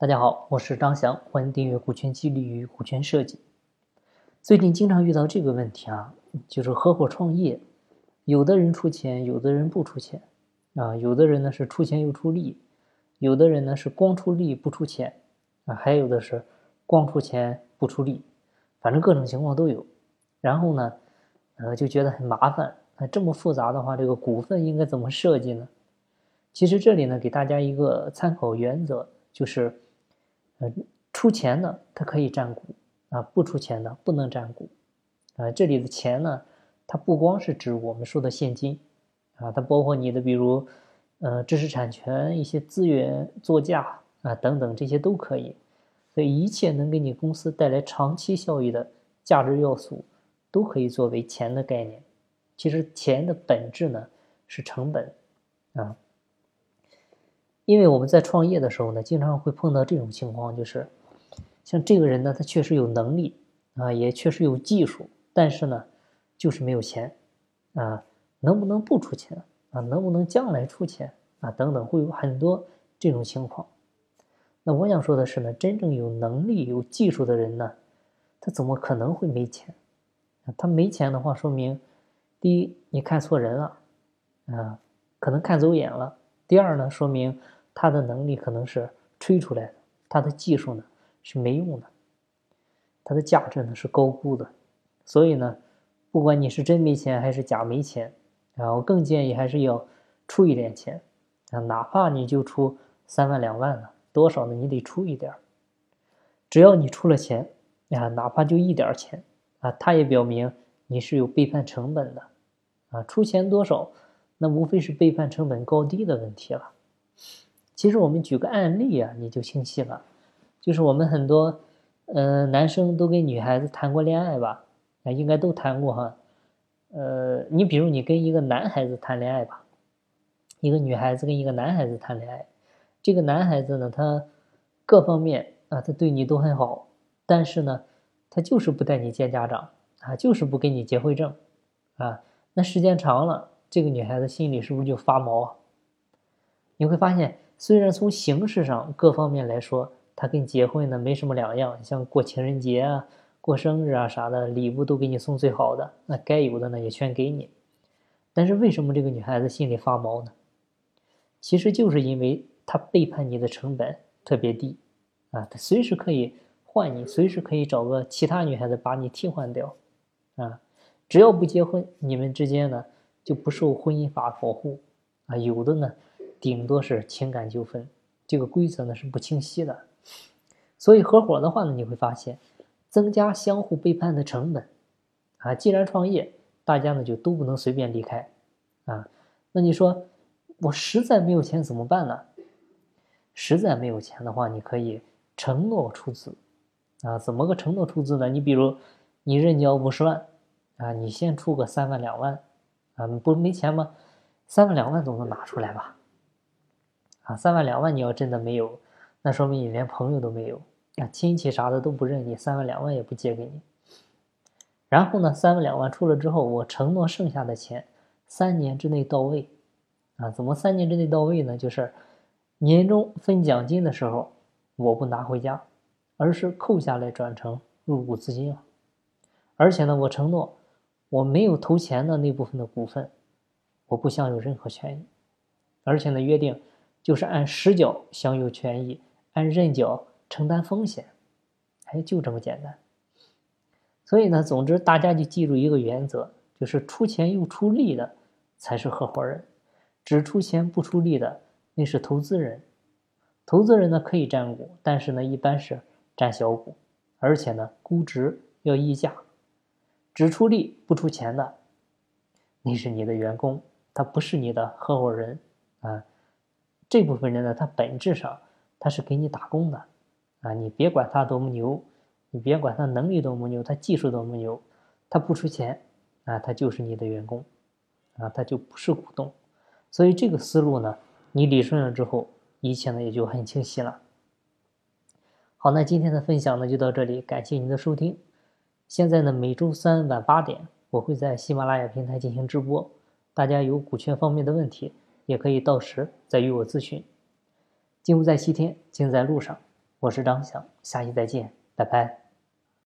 大家好，我是张翔，欢迎订阅《股权激励与股权设计》。最近经常遇到这个问题啊，就是合伙创业，有的人出钱，有的人不出钱啊，有的人呢是出钱又出力，有的人呢是光出力不出钱啊，还有的是光出钱不出力，反正各种情况都有。然后呢，呃，就觉得很麻烦啊，这么复杂的话，这个股份应该怎么设计呢？其实这里呢，给大家一个参考原则，就是，呃，出钱的他可以占股啊，不出钱的不能占股，啊，这里的钱呢，它不光是指我们说的现金，啊，它包括你的比如，呃，知识产权、一些资源、作价啊等等，这些都可以。所以一切能给你公司带来长期效益的价值要素，都可以作为钱的概念。其实钱的本质呢是成本，啊。因为我们在创业的时候呢，经常会碰到这种情况，就是像这个人呢，他确实有能力啊，也确实有技术，但是呢，就是没有钱啊，能不能不出钱啊？能不能将来出钱啊？等等，会有很多这种情况。那我想说的是呢，真正有能力、有技术的人呢，他怎么可能会没钱？他没钱的话，说明第一，你看错人了啊，可能看走眼了；第二呢，说明。他的能力可能是吹出来的，他的技术呢是没用的，他的价值呢是高估的，所以呢，不管你是真没钱还是假没钱，啊，我更建议还是要出一点钱，啊，哪怕你就出三万两万的，多少呢？你得出一点只要你出了钱，啊，哪怕就一点钱，啊，他也表明你是有背叛成本的，啊，出钱多少，那无非是背叛成本高低的问题了。其实我们举个案例啊，你就清晰了。就是我们很多，呃，男生都跟女孩子谈过恋爱吧？啊，应该都谈过哈。呃，你比如你跟一个男孩子谈恋爱吧，一个女孩子跟一个男孩子谈恋爱，这个男孩子呢，他各方面啊，他对你都很好，但是呢，他就是不带你见家长啊，就是不给你结婚证啊。那时间长了，这个女孩子心里是不是就发毛？你会发现。虽然从形式上各方面来说，他跟结婚呢没什么两样，像过情人节啊、过生日啊啥的，礼物都给你送最好的，那该有的呢也全给你。但是为什么这个女孩子心里发毛呢？其实就是因为她背叛你的成本特别低啊，她随时可以换你，随时可以找个其他女孩子把你替换掉啊。只要不结婚，你们之间呢就不受婚姻法保护啊，有的呢。顶多是情感纠纷，这个规则呢是不清晰的，所以合伙的话呢，你会发现增加相互背叛的成本啊。既然创业，大家呢就都不能随便离开啊。那你说我实在没有钱怎么办呢？实在没有钱的话，你可以承诺出资啊。怎么个承诺出资呢？你比如你认缴五十万啊，你先出个三万两万啊，不没钱吗？三万两万总能拿出来吧？啊，三万两万你要真的没有，那说明你连朋友都没有，啊，亲戚啥的都不认你，三万两万也不借给你。然后呢，三万两万出了之后，我承诺剩下的钱三年之内到位。啊，怎么三年之内到位呢？就是年终分奖金的时候，我不拿回家，而是扣下来转成入股资金了。而且呢，我承诺我没有投钱的那部分的股份，我不享有任何权益。而且呢，约定。就是按实缴享有权益，按认缴承担风险，哎，就这么简单。所以呢，总之大家就记住一个原则，就是出钱又出力的才是合伙人，只出钱不出力的那是投资人。投资人呢可以占股，但是呢一般是占小股，而且呢估值要溢价。只出力不出钱的，那是你的员工，他不是你的合伙人啊。这部分人呢，他本质上他是给你打工的，啊，你别管他多么牛，你别管他能力多么牛，他技术多么牛，他不出钱，啊，他就是你的员工，啊，他就不是股东。所以这个思路呢，你理顺了之后，一切呢也就很清晰了。好，那今天的分享呢就到这里，感谢您的收听。现在呢，每周三晚八点，我会在喜马拉雅平台进行直播，大家有股权方面的问题。也可以到时再与我咨询。金不在西天，金在路上。我是张翔，下期再见，拜拜。